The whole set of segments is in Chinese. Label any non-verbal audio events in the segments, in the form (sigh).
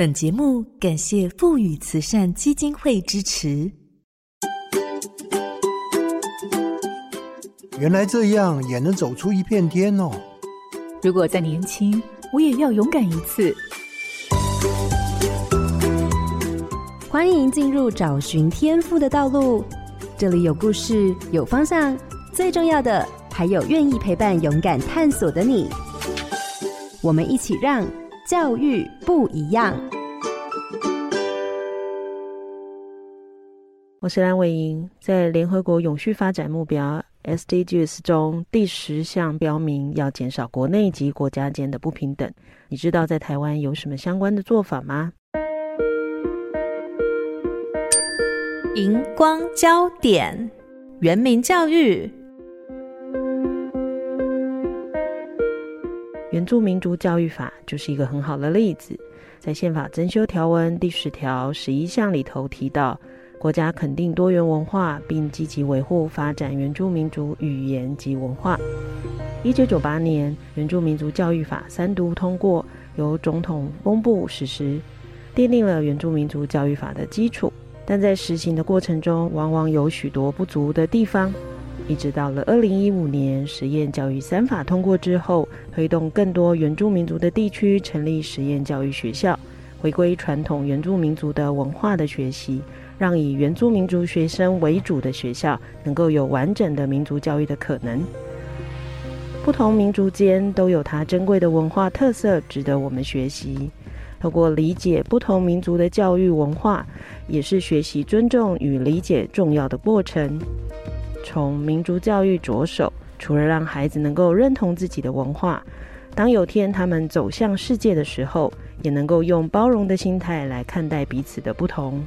本节目感谢富予慈善基金会支持。原来这样也能走出一片天哦！如果再年轻，我也要勇敢一次。欢迎进入找寻天赋的道路，这里有故事，有方向，最重要的还有愿意陪伴、勇敢探索的你。我们一起让教育不一样。我是蓝伟莹，在联合国永续发展目标 SDGs 中，第十项标明要减少国内及国家间的不平等。你知道在台湾有什么相关的做法吗？荧光焦点，人民教育。原住民族教育法就是一个很好的例子，在宪法增修条文第十条十一项里头提到，国家肯定多元文化，并积极维护发展原住民族语言及文化。一九九八年，原住民族教育法三读通过，由总统公布实施，奠定了原住民族教育法的基础。但在实行的过程中，往往有许多不足的地方。一直到了二零一五年，实验教育三法通过之后，推动更多原住民族的地区成立实验教育学校，回归传统原住民族的文化的学习，让以原住民族学生为主的学校能够有完整的民族教育的可能。不同民族间都有它珍贵的文化特色，值得我们学习。透过理解不同民族的教育文化，也是学习尊重与理解重要的过程。从民族教育着手，除了让孩子能够认同自己的文化，当有天他们走向世界的时候，也能够用包容的心态来看待彼此的不同。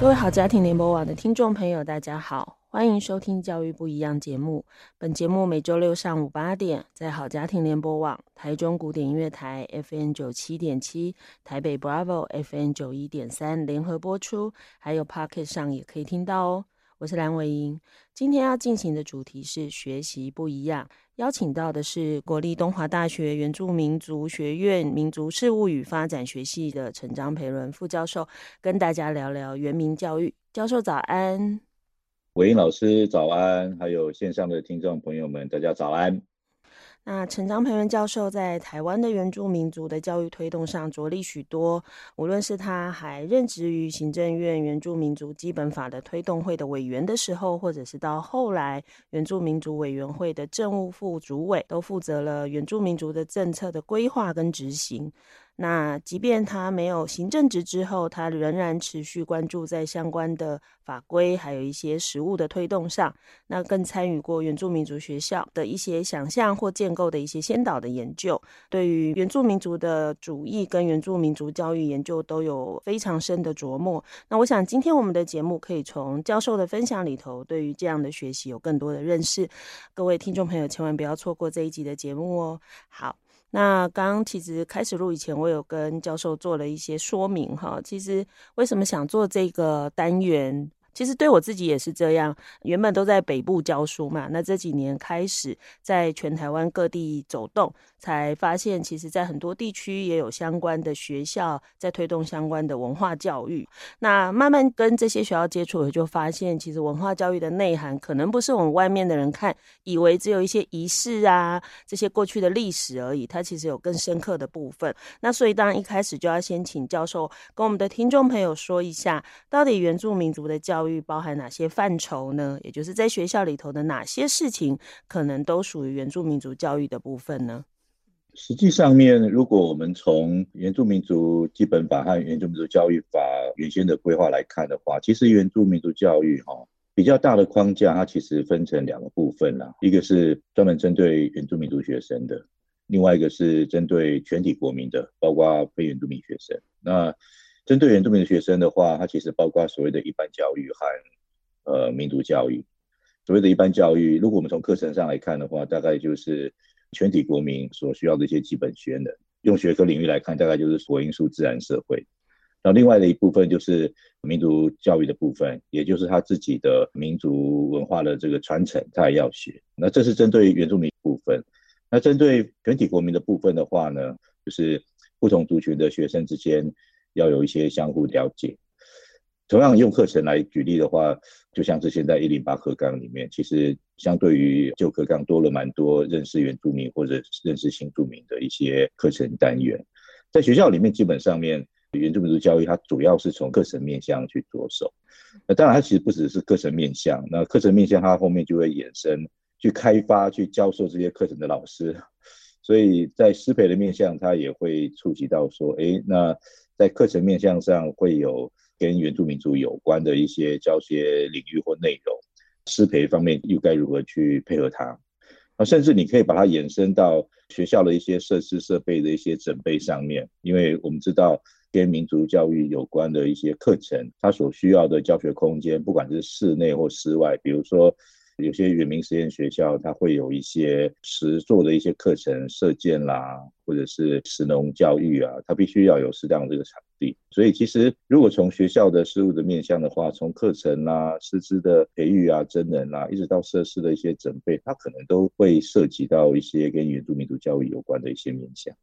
各位好家庭联播网的听众朋友，大家好。欢迎收听《教育不一样》节目。本节目每周六上午八点，在好家庭联播网、台中古典音乐台 FN 九七点七、台北 Bravo FN 九一点三联合播出，还有 Pocket 上也可以听到哦。我是蓝伟莹，今天要进行的主题是学习不一样，邀请到的是国立东华大学原住民族学院民族事务与发展学系的陈张培伦副教授，跟大家聊聊原民教育。教授早安。伟莹老师早安，还有线上的听众朋友们，大家早安。那陈章培元教授在台湾的原住民族的教育推动上着力许多，无论是他还任职于行政院原住民族基本法的推动会的委员的时候，或者是到后来原住民族委员会的政务副主委，都负责了原住民族的政策的规划跟执行。那即便他没有行政职之后，他仍然持续关注在相关的法规，还有一些实务的推动上。那更参与过原住民族学校的一些想象或建构的一些先导的研究，对于原住民族的主义跟原住民族教育研究都有非常深的琢磨。那我想今天我们的节目可以从教授的分享里头，对于这样的学习有更多的认识。各位听众朋友，千万不要错过这一集的节目哦。好。那刚刚其实开始录以前，我有跟教授做了一些说明哈。其实为什么想做这个单元？其实对我自己也是这样，原本都在北部教书嘛，那这几年开始在全台湾各地走动，才发现其实在很多地区也有相关的学校在推动相关的文化教育。那慢慢跟这些学校接触，我就发现其实文化教育的内涵可能不是我们外面的人看，以为只有一些仪式啊，这些过去的历史而已，它其实有更深刻的部分。那所以当然一开始就要先请教授跟我们的听众朋友说一下，到底原住民族的教教育包含哪些范畴呢？也就是在学校里头的哪些事情，可能都属于原住民族教育的部分呢？实际上面，如果我们从原住民族基本法和原住民族教育法原先的规划来看的话，其实原住民族教育哈比较大的框架，它其实分成两个部分啦，一个是专门针对原住民族学生的，另外一个是针对全体国民的，包括非原住民学生。那针对原住民的学生的话，它其实包括所谓的一般教育和呃民族教育。所谓的一般教育，如果我们从课程上来看的话，大概就是全体国民所需要的一些基本学能。用学科领域来看，大概就是国英数自然社会。然后另外的一部分就是民族教育的部分，也就是他自己的民族文化的这个传承，他也要学。那这是针对原住民部分。那针对全体国民的部分的话呢，就是不同族群的学生之间要有一些相互了解。同样用课程来举例的话，就像是现在一零八课纲里面，其实相对于旧课纲多了蛮多认识原住民或者认识新住民的一些课程单元，在学校里面基本上面。原住民族教育，它主要是从课程面向去着手。那当然，它其实不只是课程面向。那课程面向，它后面就会衍生去开发、去教授这些课程的老师。(laughs) 所以在师培的面向，它也会触及到说，哎，那在课程面向上会有跟原住民族有关的一些教学领域或内容。师培方面又该如何去配合它？啊，甚至你可以把它延伸到学校的一些设施设备的一些整备上面，因为我们知道。跟民族教育有关的一些课程，它所需要的教学空间，不管是室内或室外，比如说有些原民实验学校，它会有一些实作的一些课程，射箭啦，或者是食农教育啊，它必须要有适当的这个场地。所以，其实如果从学校的事务的面向的话，从课程啦、师资的培育啊、真人啦，一直到设施的一些准备，它可能都会涉及到一些跟原住民族教育有关的一些面向。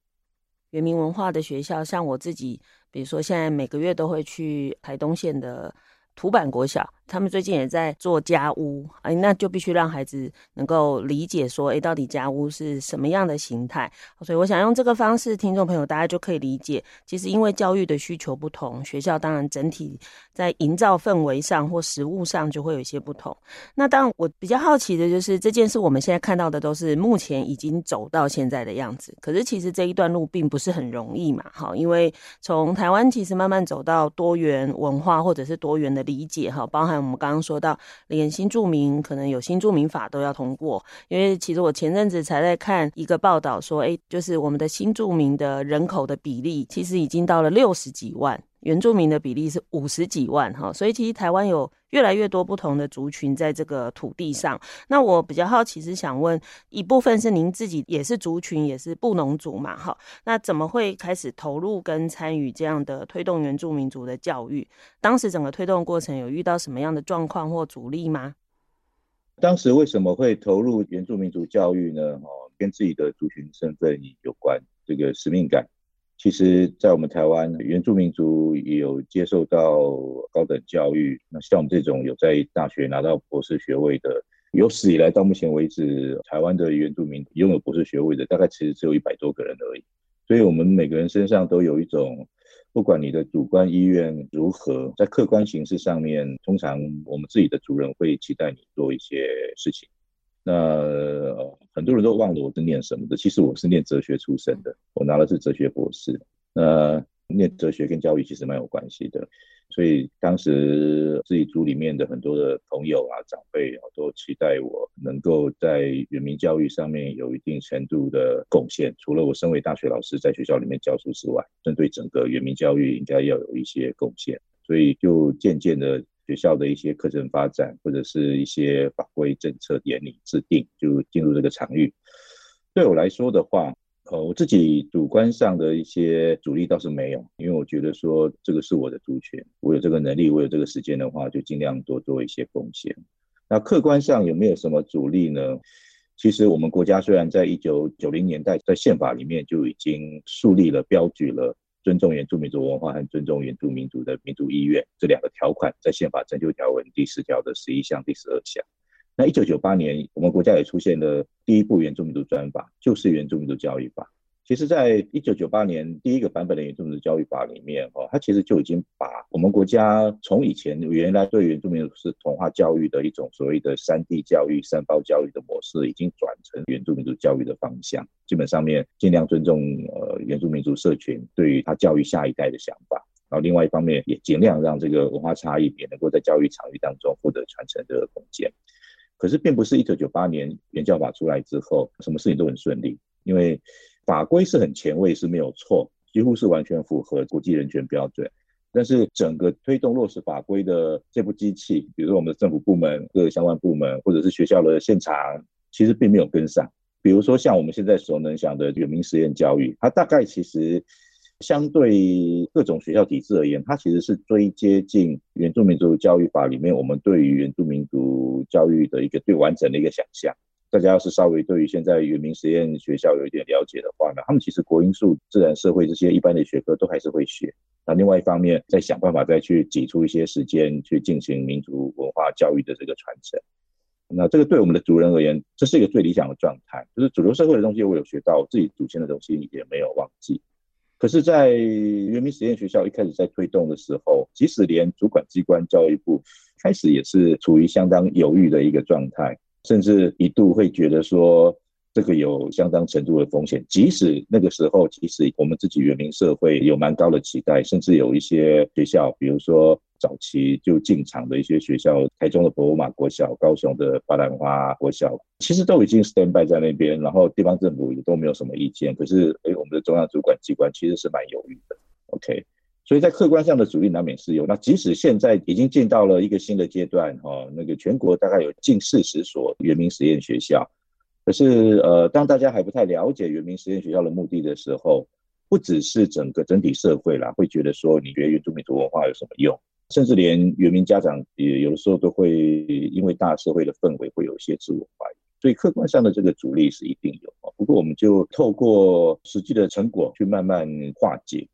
原民文化的学校，像我自己，比如说现在每个月都会去台东县的土坂国小。他们最近也在做家屋，哎，那就必须让孩子能够理解说，哎，到底家屋是什么样的形态？所以我想用这个方式，听众朋友大家就可以理解，其实因为教育的需求不同，学校当然整体在营造氛围上或实物上就会有一些不同。那当然我比较好奇的就是这件事，我们现在看到的都是目前已经走到现在的样子，可是其实这一段路并不是很容易嘛，哈，因为从台湾其实慢慢走到多元文化或者是多元的理解，哈，包含。我们刚刚说到，连新住民可能有新住民法都要通过，因为其实我前阵子才在看一个报道说，哎，就是我们的新住民的人口的比例，其实已经到了六十几万。原住民的比例是五十几万哈，所以其实台湾有越来越多不同的族群在这个土地上。那我比较好奇是想问，一部分是您自己也是族群，也是布农族嘛哈？那怎么会开始投入跟参与这样的推动原住民族的教育？当时整个推动过程有遇到什么样的状况或阻力吗？当时为什么会投入原住民族教育呢？哦，跟自己的族群身份有关，这个使命感。其实，在我们台湾，原住民族也有接受到高等教育。那像我们这种有在大学拿到博士学位的，有史以来到目前为止，台湾的原住民拥有博士学位的，大概其实只有一百多个人而已。所以，我们每个人身上都有一种，不管你的主观意愿如何，在客观形式上面，通常我们自己的族人会期待你做一些事情。那、很多人都忘了我是念什么的，其实我是念哲学出身的，我拿的是哲学博士。那念哲学跟教育其实蛮有关系的，所以当时自己组里面的很多的朋友啊、长辈啊，都期待我能够在原民教育上面有一定程度的贡献。除了我身为大学老师在学校里面教书之外，针对整个原民教育应该要有一些贡献，所以就渐渐的。学校的一些课程发展，或者是一些法规政策典礼制定，就进入这个场域。对我来说的话，呃，我自己主观上的一些阻力倒是没有，因为我觉得说这个是我的主权，我有这个能力，我有这个时间的话，就尽量多做一些贡献。那客观上有没有什么阻力呢？其实我们国家虽然在一九九零年代在宪法里面就已经树立了标举了。尊重原住民族文化和尊重原住民族的民族意愿这两个条款，在宪法增修条文第十条的十一项、第十二项。那一九九八年，我们国家也出现了第一部原住民族专法，就是原住民族教育法。其实，在一九九八年第一个版本的原住民族教育法里面，哈，它其实就已经把我们国家从以前原来对原住民族是同化教育的一种所谓的三地教育、三包教育的模式，已经转成原住民族教育的方向。基本上面尽量尊重呃原住民族社群对于他教育下一代的想法，然后另外一方面也尽量让这个文化差异也能够在教育场域当中获得传承的空间。可是，并不是一九九八年原教法出来之后，什么事情都很顺利，因为。法规是很前卫，是没有错，几乎是完全符合国际人权标准。但是整个推动落实法规的这部机器，比如说我们的政府部门、各个相关部门，或者是学校的现场，其实并没有跟上。比如说像我们现在所能想的原民实验教育，它大概其实相对各种学校体制而言，它其实是最接近原住民族教育法里面我们对于原住民族教育的一个最完整的一个想象。大家要是稍微对于现在原民实验学校有一点了解的话呢，他们其实国英数、自然、社会这些一般的学科都还是会学。那另外一方面，再想办法再去挤出一些时间去进行民族文化教育的这个传承。那这个对我们的族人而言，这是一个最理想的状态，就是主流社会的东西我有学到，自己祖先的东西也没有忘记。可是，在原民实验学校一开始在推动的时候，即使连主管机关教育部开始也是处于相当犹豫的一个状态。甚至一度会觉得说，这个有相当程度的风险。即使那个时候，其实我们自己原民社会有蛮高的期待，甚至有一些学校，比如说早期就进场的一些学校，台中的博玛国小、高雄的巴兰花国小，其实都已经 stand by 在那边，然后地方政府也都没有什么意见。可是，哎，我们的中央主管机关其实是蛮犹豫的。OK。所以在客观上的阻力难免是有。那即使现在已经进到了一个新的阶段，哈，那个全国大概有近四十所原民实验学校，可是呃，当大家还不太了解原民实验学校的目的的时候，不只是整个整体社会啦，会觉得说你学原住民族文化有什么用，甚至连原民家长也有的时候都会因为大社会的氛围会有一些自我怀疑。所以客观上的这个阻力是一定有，不过我们就透过实际的成果去慢慢化解。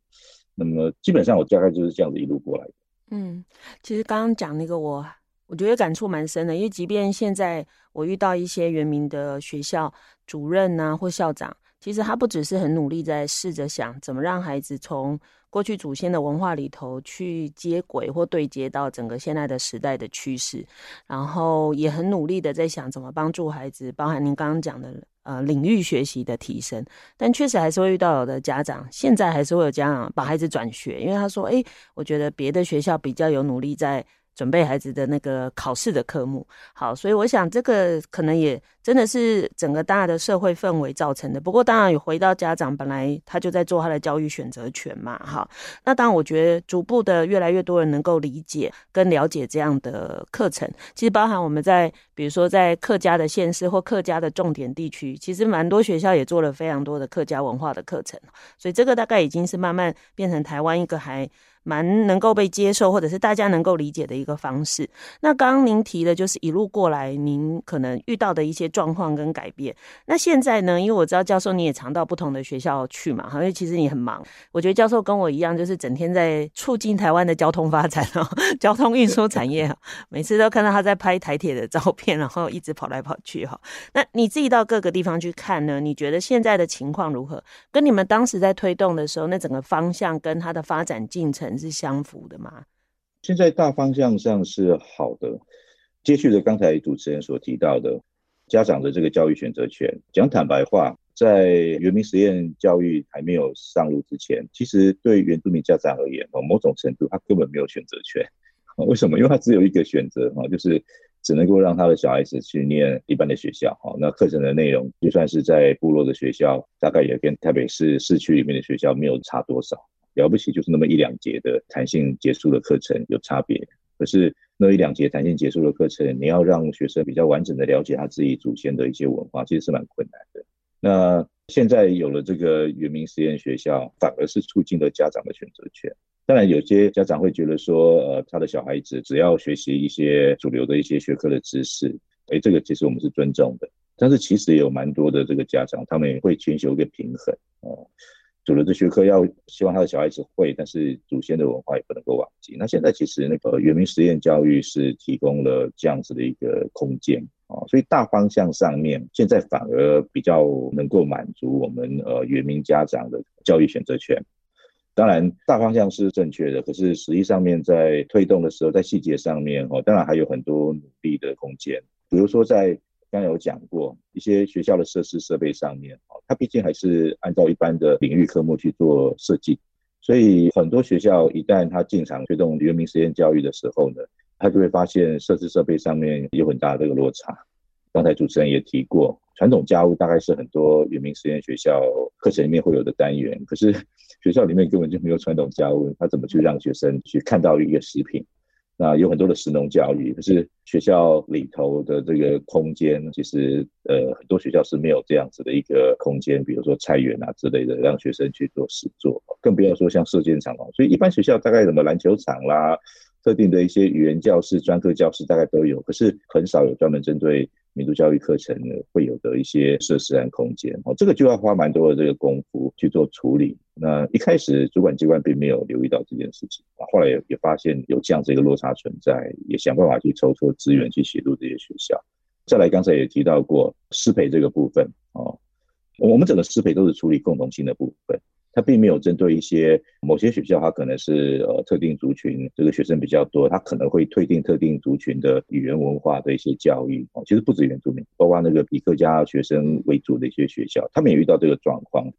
那么基本上我大概就是这样子一路过来的。嗯，其实刚刚讲那个我，我觉得感触蛮深的，因为即便现在我遇到一些原名的学校主任呐或校长，其实他不只是很努力在试着想怎么让孩子从过去祖先的文化里头去接轨或对接到整个现在的时代的趋势，然后也很努力的在想怎么帮助孩子，包含您刚刚讲的。呃，领域学习的提升，但确实还是会遇到有的家长，现在还是会有家长把孩子转学，因为他说：“哎，我觉得别的学校比较有努力在。”准备孩子的那个考试的科目，好，所以我想这个可能也真的是整个大的社会氛围造成的。不过当然有回到家长，本来他就在做他的教育选择权嘛，哈。那当然我觉得逐步的越来越多人能够理解跟了解这样的课程，其实包含我们在比如说在客家的县市或客家的重点地区，其实蛮多学校也做了非常多的客家文化的课程，所以这个大概已经是慢慢变成台湾一个还。蛮能够被接受，或者是大家能够理解的一个方式。那刚刚您提的就是一路过来，您可能遇到的一些状况跟改变。那现在呢？因为我知道教授你也常到不同的学校去嘛，因为其实你很忙。我觉得教授跟我一样，就是整天在促进台湾的交通发展哦，(laughs) 交通运输产业。(laughs) 每次都看到他在拍台铁的照片，然后一直跑来跑去哈。那你自己到各个地方去看呢？你觉得现在的情况如何？跟你们当时在推动的时候，那整个方向跟它的发展进程？是相符的吗？现在大方向上是好的。接续着刚才主持人所提到的，家长的这个教育选择权，讲坦白话，在原民实验教育还没有上路之前，其实对原住民家长而言，某种程度他根本没有选择权。为什么？因为他只有一个选择哈，就是只能够让他的小孩子去念一般的学校哈。那课程的内容，就算是在部落的学校，大概也跟台北市市区里面的学校没有差多少。了不起就是那么一两节的弹性结束的课程有差别，可是那一两节弹性结束的课程，你要让学生比较完整的了解他自己祖先的一些文化，其实是蛮困难的。那现在有了这个原民实验学校，反而是促进了家长的选择权。当然，有些家长会觉得说，呃，他的小孩子只要学习一些主流的一些学科的知识，诶，这个其实我们是尊重的。但是其实也有蛮多的这个家长，他们也会寻求一个平衡哦。主流的学科要希望他的小孩子会，但是祖先的文化也不能够忘记。那现在其实那个原民实验教育是提供了这样子的一个空间啊，所以大方向上面现在反而比较能够满足我们呃原民家长的教育选择权。当然大方向是正确的，可是实际上面在推动的时候，在细节上面哦，当然还有很多努力的空间，比如说在。刚有讲过一些学校的设施设备上面，哦，它毕竟还是按照一般的领域科目去做设计，所以很多学校一旦它进场推动原民实验教育的时候呢，它就会发现设施设备上面有很大的这个落差。刚才主持人也提过，传统家务大概是很多原民实验学校课程里面会有的单元，可是 (laughs) 学校里面根本就没有传统家务，他怎么去让学生去看到一个食品？那有很多的实农教育，可是学校里头的这个空间，其实呃很多学校是没有这样子的一个空间，比如说菜园啊之类的，让学生去做实作，更不要说像射箭场哦。所以一般学校大概什么篮球场啦，特定的一些语言教室、专科教室大概都有，可是很少有专门针对。民族教育课程，会有的一些设施和空间哦，这个就要花蛮多的这个功夫去做处理。那一开始主管机关并没有留意到这件事情，后来也也发现有这样子一个落差存在，也想办法去筹措资源去协助这些学校。再来，刚才也提到过师培这个部分哦，我们整个师培都是处理共同性的部分。它并没有针对一些某些学校，它可能是呃特定族群，这个学生比较多，他可能会推定特定族群的语言文化的一些教育哦。其实不止原住民，包括那个比克家学生为主的一些学校，他们也遇到这个状况，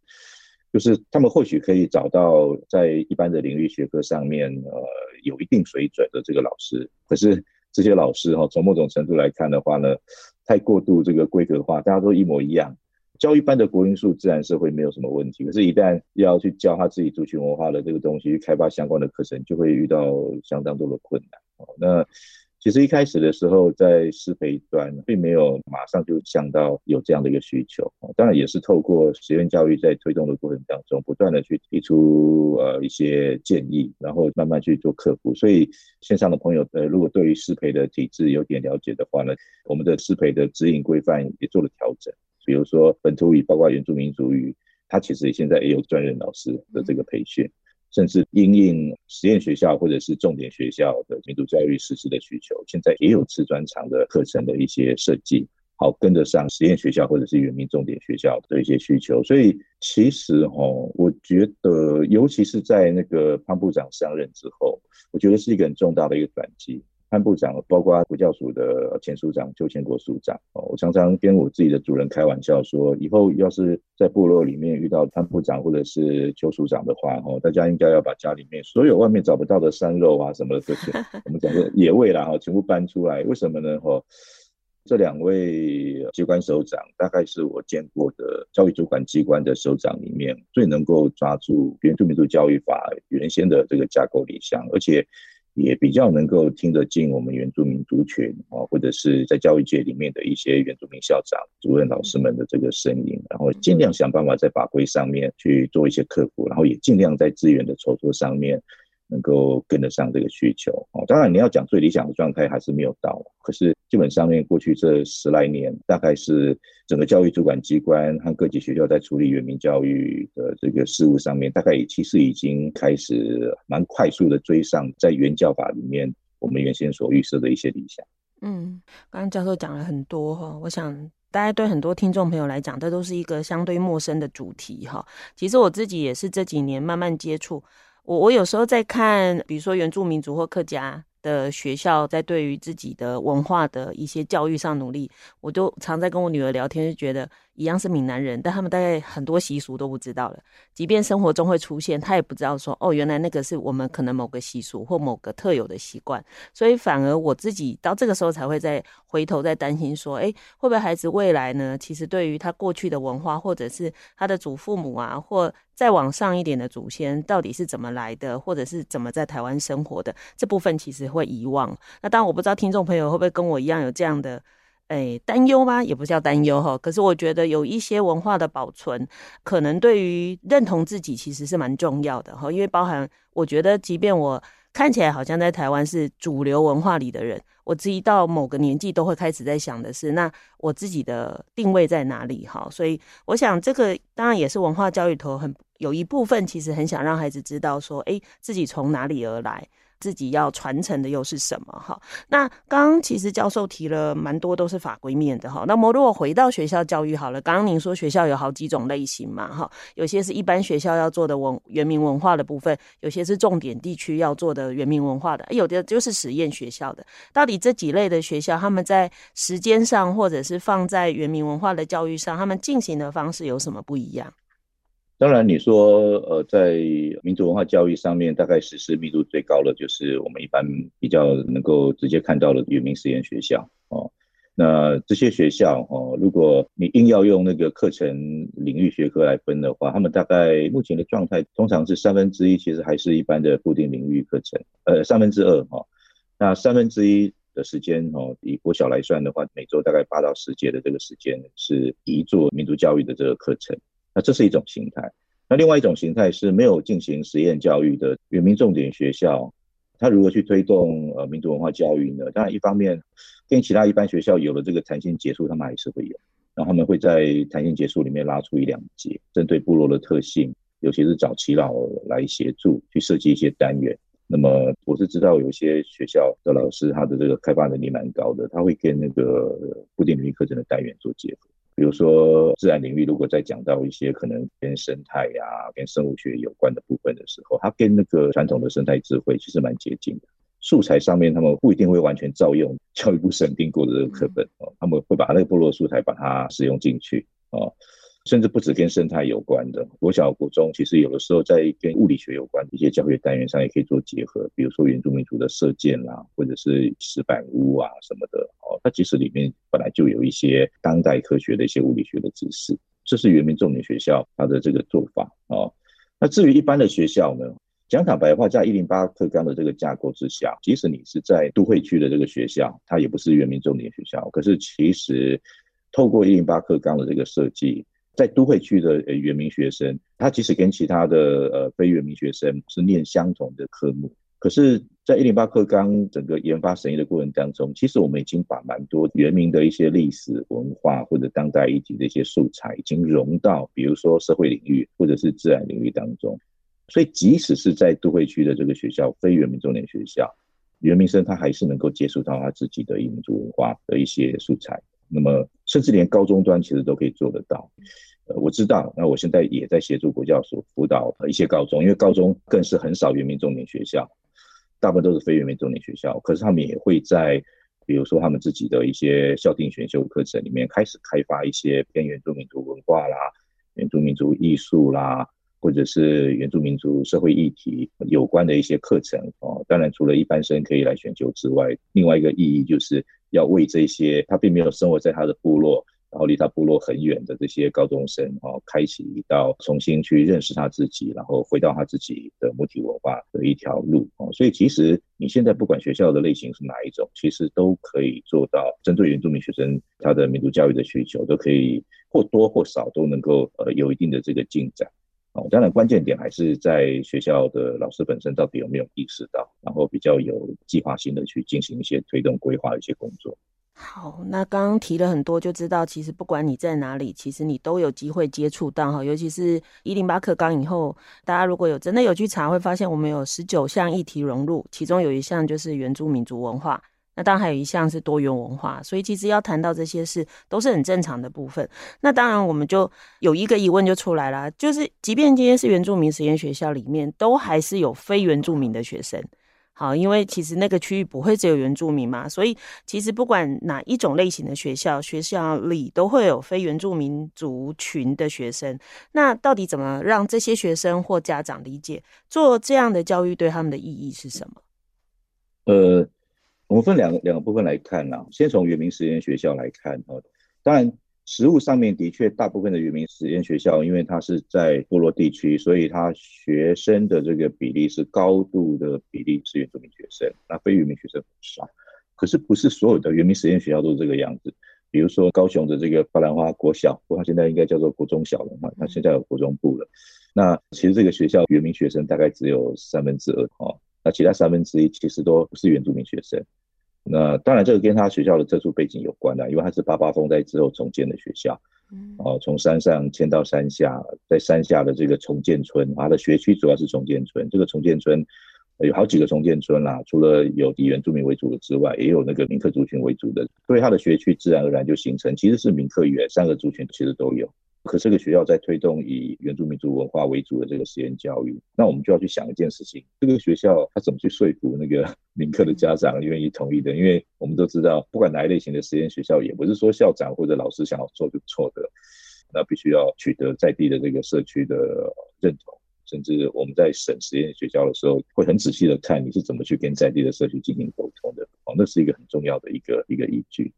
就是他们或许可以找到在一般的领域学科上面呃有一定水准的这个老师，可是这些老师哈从某种程度来看的话呢，太过度这个规格化，大家都一模一样。教一般的国音数自然是会没有什么问题，可是，一旦要去教他自己族群文化的这个东西，去开发相关的课程，就会遇到相当多的困难。哦，那其实一开始的时候，在师培端并没有马上就想到有这样的一个需求。当然也是透过实验教育在推动的过程当中，不断的去提出呃一些建议，然后慢慢去做克服。所以线上的朋友呃，如果对于师培的体制有点了解的话呢，我们的师培的指引规范也做了调整。比如说本土语，包括原住民族语，它其实现在也有专任老师的这个培训，甚至因应实验学校或者是重点学校的民族教育实施的需求，现在也有次专长的课程的一些设计，好跟得上实验学校或者是原民重点学校的一些需求。所以其实哦，我觉得尤其是在那个潘部长上任之后，我觉得是一个很重大的一个转机。潘部长，包括国教署的前署长邱千国署长，哦，我常常跟我自己的主人开玩笑说，以后要是在部落里面遇到潘部长或者是邱署长的话，哦，大家应该要把家里面所有外面找不到的山肉啊什么的这些，我们讲的野味啦，哈，全部搬出来。为什么呢？哈，这两位机关首长，大概是我见过的教育主管机关的首长里面最能够抓住原住民族教育法原先的这个架构理想，而且。也比较能够听得进我们原住民族群啊，或者是在教育界里面的一些原住民校长、主任老师们的这个声音，然后尽量想办法在法规上面去做一些克服，然后也尽量在资源的筹措上面。能够跟得上这个需求啊，当然你要讲最理想的状态还是没有到，可是基本上面过去这十来年，大概是整个教育主管机关和各级学校在处理原民教育的这个事务上面，大概也其实已经开始蛮快速的追上在原教法里面我们原先所预设的一些理想。嗯，刚刚教授讲了很多哈，我想大家对很多听众朋友来讲，这都是一个相对陌生的主题哈。其实我自己也是这几年慢慢接触。我我有时候在看，比如说原住民族或客家的学校，在对于自己的文化的一些教育上努力，我就常在跟我女儿聊天，就觉得。一样是闽南人，但他们大概很多习俗都不知道了。即便生活中会出现，他也不知道说哦，原来那个是我们可能某个习俗或某个特有的习惯。所以反而我自己到这个时候才会再回头再担心说，哎，会不会孩子未来呢？其实对于他过去的文化，或者是他的祖父母啊，或再往上一点的祖先，到底是怎么来的，或者是怎么在台湾生活的这部分，其实会遗忘。那当然我不知道听众朋友会不会跟我一样有这样的。哎，担忧吗？也不叫担忧哈。可是我觉得有一些文化的保存，可能对于认同自己其实是蛮重要的哈。因为包含，我觉得即便我看起来好像在台湾是主流文化里的人，我自己到某个年纪都会开始在想的是，那我自己的定位在哪里哈。所以我想，这个当然也是文化教育头很有一部分，其实很想让孩子知道说，哎，自己从哪里而来。自己要传承的又是什么？哈，那刚刚其实教授提了蛮多都是法规面的哈。那么如果回到学校教育好了，刚刚您说学校有好几种类型嘛？哈，有些是一般学校要做的文原民文化的部分，有些是重点地区要做的原民文化的，有的就是实验学校的。到底这几类的学校，他们在时间上或者是放在原民文化的教育上，他们进行的方式有什么不一样？当然，你说，呃，在民族文化教育上面，大概实施密度最高的就是我们一般比较能够直接看到的原民实验学校哦。那这些学校哦，如果你硬要用那个课程领域学科来分的话，他们大概目前的状态通常是三分之一，其实还是一般的固定领域课程，呃，三分之二哈。那三分之一的时间哦，以国小来算的话，每周大概八到十节的这个时间是移做民族教育的这个课程。那这是一种形态。那另外一种形态是没有进行实验教育的原民重点学校，它如何去推动呃民族文化教育呢？当然，一方面跟其他一般学校有了这个弹性结束，他们还是会有。然后他们会在弹性结束里面拉出一两节，针对部落的特性，尤其是找耆老来协助去设计一些单元。那么我是知道有些学校的老师他的这个开发能力蛮高的，他会跟那个固定领域课程的单元做结合。比如说自然领域，如果再讲到一些可能跟生态呀、啊、跟生物学有关的部分的时候，它跟那个传统的生态智慧其实蛮接近的。素材上面他们不一定会完全照用教育部审定过的这个课本哦，他们会把那个部落素材把它使用进去哦。甚至不止跟生态有关的，国小、国中其实有的时候在跟物理学有关的一些教学单元上也可以做结合，比如说原住民族的射箭啦，或者是石板屋啊什么的哦。它其实里面本来就有一些当代科学的一些物理学的知识，这是原民重点学校它的这个做法哦。那至于一般的学校呢，讲坦白话，在一零八课纲的这个架构之下，即使你是在都会区的这个学校，它也不是原民重点学校，可是其实透过一零八课纲的这个设计。在都会区的呃原民学生，他即使跟其他的呃非原民学生是念相同的科目，可是，在一零八课纲整个研发审议的过程当中，其实我们已经把蛮多原民的一些历史文化或者当代议题的一些素材，已经融到比如说社会领域或者是自然领域当中。所以，即使是在都会区的这个学校，非原民重点学校，原民生他还是能够接触到他自己的民族文化的一些素材。那么，甚至连高中端其实都可以做得到。呃，我知道，那我现在也在协助国教所辅导一些高中，因为高中更是很少原民重点学校，大部分都是非原民重点学校。可是他们也会在，比如说他们自己的一些校定选修课程里面，开始开发一些偏原住民族文化啦、原住民族艺术啦，或者是原住民族社会议题有关的一些课程哦。当然，除了一般生可以来选修之外，另外一个意义就是要为这些他并没有生活在他的部落。然后离他部落很远的这些高中生，哦，开启一道重新去认识他自己，然后回到他自己的母体文化的一条路，哦，所以其实你现在不管学校的类型是哪一种，其实都可以做到针对原住民学生他的民族教育的需求，都可以或多或少都能够呃有一定的这个进展，哦，当然关键点还是在学校的老师本身到底有没有意识到，然后比较有计划性的去进行一些推动规划的一些工作。好，那刚刚提了很多，就知道其实不管你在哪里，其实你都有机会接触到哈。尤其是一零八课纲以后，大家如果有真的有去查，会发现我们有十九项议题融入，其中有一项就是原住民族文化，那当然还有一项是多元文化。所以其实要谈到这些事，都是很正常的部分。那当然，我们就有一个疑问就出来了，就是即便今天是原住民实验学校里面，都还是有非原住民的学生。好，因为其实那个区域不会只有原住民嘛，所以其实不管哪一种类型的学校，学校里都会有非原住民族群的学生。那到底怎么让这些学生或家长理解做这样的教育对他们的意义是什么？呃，我们分两个两个部分来看啊，先从原民实验学校来看啊，当然。实物上面的确，大部分的原民实验学校，因为它是在部落地区，所以它学生的这个比例是高度的比例是原住民学生，那非原民学生很少。可是不是所有的原民实验学校都是这个样子。比如说高雄的这个巴兰花国小，它现在应该叫做国中小了嘛，它现在有国中部了。那其实这个学校原民学生大概只有三分之二哦，那其他三分之一其实都不是原住民学生。那当然，这个跟他学校的特殊背景有关的，因为他是八八风灾之后重建的学校，哦，从山上迁到山下，在山下的这个重建村，它的学区主要是重建村。这个重建村有好几个重建村啦，除了有以原住民为主的之外，也有那个民客族群为主的，所以它的学区自然而然就形成，其实是民客原三个族群其实都有。可是这个学校在推动以原住民族文化为主的这个实验教育，那我们就要去想一件事情：这个学校它怎么去说服那个 (laughs) 民客的家长愿意同意的？因为我们都知道，不管哪一类型的实验学校，也不是说校长或者老师想要做就错的，那必须要取得在地的这个社区的认同，甚至我们在审实验学校的时候，会很仔细的看你是怎么去跟在地的社区进行沟通的。哦，那是一个很重要的一个一个依据。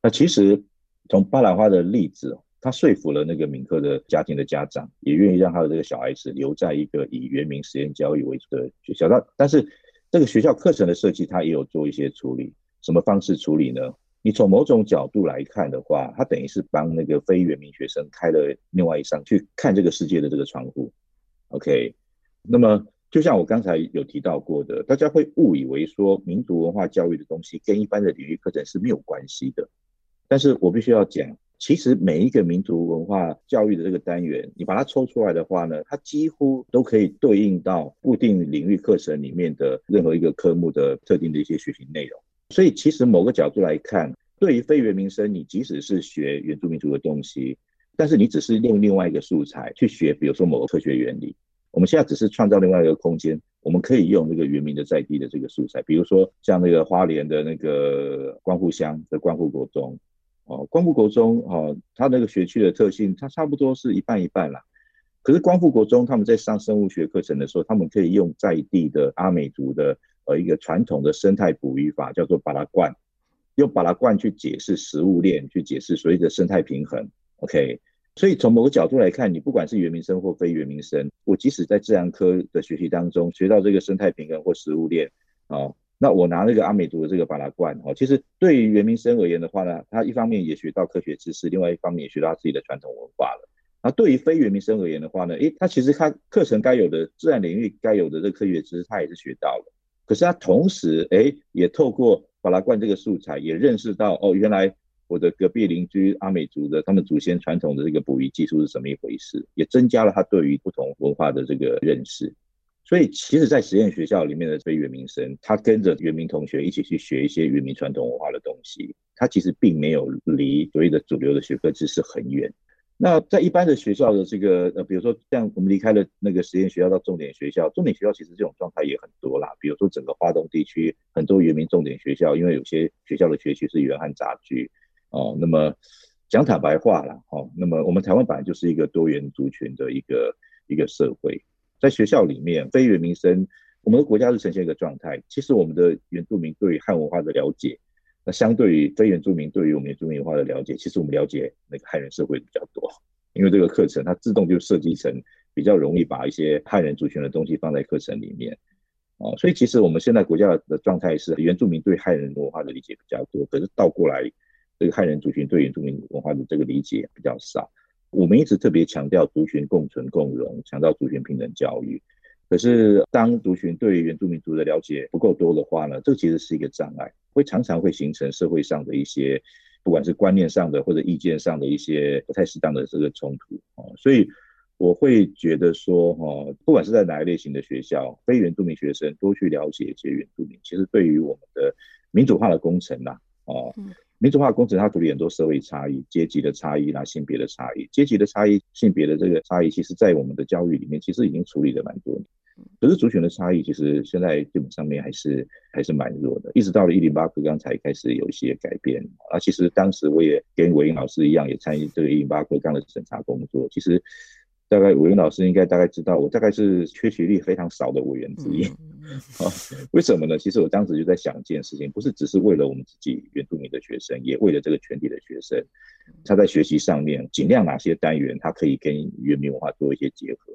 那其实从巴兰花的例子。他说服了那个闽客的家庭的家长，也愿意让他的这个小孩子留在一个以原民实验教育为主的学校。但但是这个学校课程的设计，它也有做一些处理。什么方式处理呢？你从某种角度来看的话，它等于是帮那个非原民学生开了另外一扇去看这个世界的这个窗户。OK，那么就像我刚才有提到过的，大家会误以为说民族文化教育的东西跟一般的领域课程是没有关系的。但是我必须要讲，其实每一个民族文化教育的这个单元，你把它抽出来的话呢，它几乎都可以对应到固定领域课程里面的任何一个科目的特定的一些学习内容。所以，其实某个角度来看，对于非原民生，你即使是学原住民族的东西，但是你只是用另外一个素材去学，比如说某个科学原理。我们现在只是创造另外一个空间，我们可以用那个原民的在地的这个素材，比如说像那个花莲的那个关户乡的关户国中，哦，光复国中哦，它那个学区的特性，它差不多是一半一半啦。可是光复国中他们在上生物学课程的时候，他们可以用在地的阿美族的。呃，一个传统的生态捕鱼法叫做巴拉罐，用巴拉罐去解释食物链，去解释所谓的生态平衡。OK，所以从某个角度来看，你不管是原民生或非原民生，我即使在自然科的学习当中学到这个生态平衡或食物链，哦，那我拿那个阿美族的这个巴拉罐，哦，其实对于原民生而言的话呢，他一方面也学到科学知识，另外一方面也学到自己的传统文化了。那对于非原民生而言的话呢，诶，他其实他课程该有的自然领域该有的这个科学知识，他也是学到了。可是他同时，哎，也透过巴拉罐这个素材，也认识到，哦，原来我的隔壁邻居阿美族的他们祖先传统的这个捕鱼技术是什么一回事，也增加了他对于不同文化的这个认识。所以，其实，在实验学校里面的非原民生，他跟着原民同学一起去学一些原民传统文化的东西，他其实并没有离所谓的主流的学科知识很远。那在一般的学校的这个呃，比如说像我们离开了那个实验学校到重点学校，重点学校其实这种状态也很多啦。比如说整个花东地区很多原民重点学校，因为有些学校的学区是原汉杂居哦。那么讲坦白话啦，哦，那么我们台湾本来就是一个多元族群的一个一个社会，在学校里面非原民生，我们的国家是呈现一个状态。其实我们的原住民对汉文化的了解。那相对于非原住民对于我们原住民文化的了解，其实我们了解那个汉人社会比较多，因为这个课程它自动就设计成比较容易把一些汉人族群的东西放在课程里面，啊，所以其实我们现在国家的状态是原住民对汉人文化的理解比较多，可是倒过来，这个汉人族群对原住民文化的这个理解比较少。我们一直特别强调族群共存共荣，强调族群平等教育。可是，当族群对原住民族的了解不够多的话呢，这其实是一个障碍，会常常会形成社会上的一些，不管是观念上的或者意见上的一些不太适当的这个冲突啊。所以，我会觉得说，哈，不管是在哪一类型的学校，非原住民学生多去了解一些原住民，其实对于我们的民主化的工程呐，哦。民主化工程，它处理很多社会差异、阶级的差异啦、性别的差异、阶级的差异、性别的这个差异，其实在我们的教育里面，其实已经处理的蛮多的。可是族群的差异，其实现在基本上面还是还是蛮弱的。一直到了一零八课纲才开始有一些改变。啊，其实当时我也跟伟英老师一样，也参与这个一零八课纲的审查工作。其实。大概委员老师应该大概知道，我大概是缺席率非常少的委员之一。啊，(laughs) 为什么呢？其实我当时就在想一件事情，不是只是为了我们自己原住民的学生，也为了这个全体的学生，他在学习上面尽量哪些单元他可以跟原民文化做一些结合。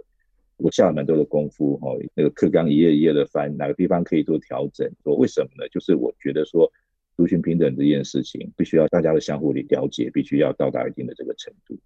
我下了蛮多的功夫，哈，那个课纲一页一页的翻，哪个地方可以做调整？说为什么呢？就是我觉得说族群平等这件事情，必须要大家的相互的了解，必须要到达一定的这个程度。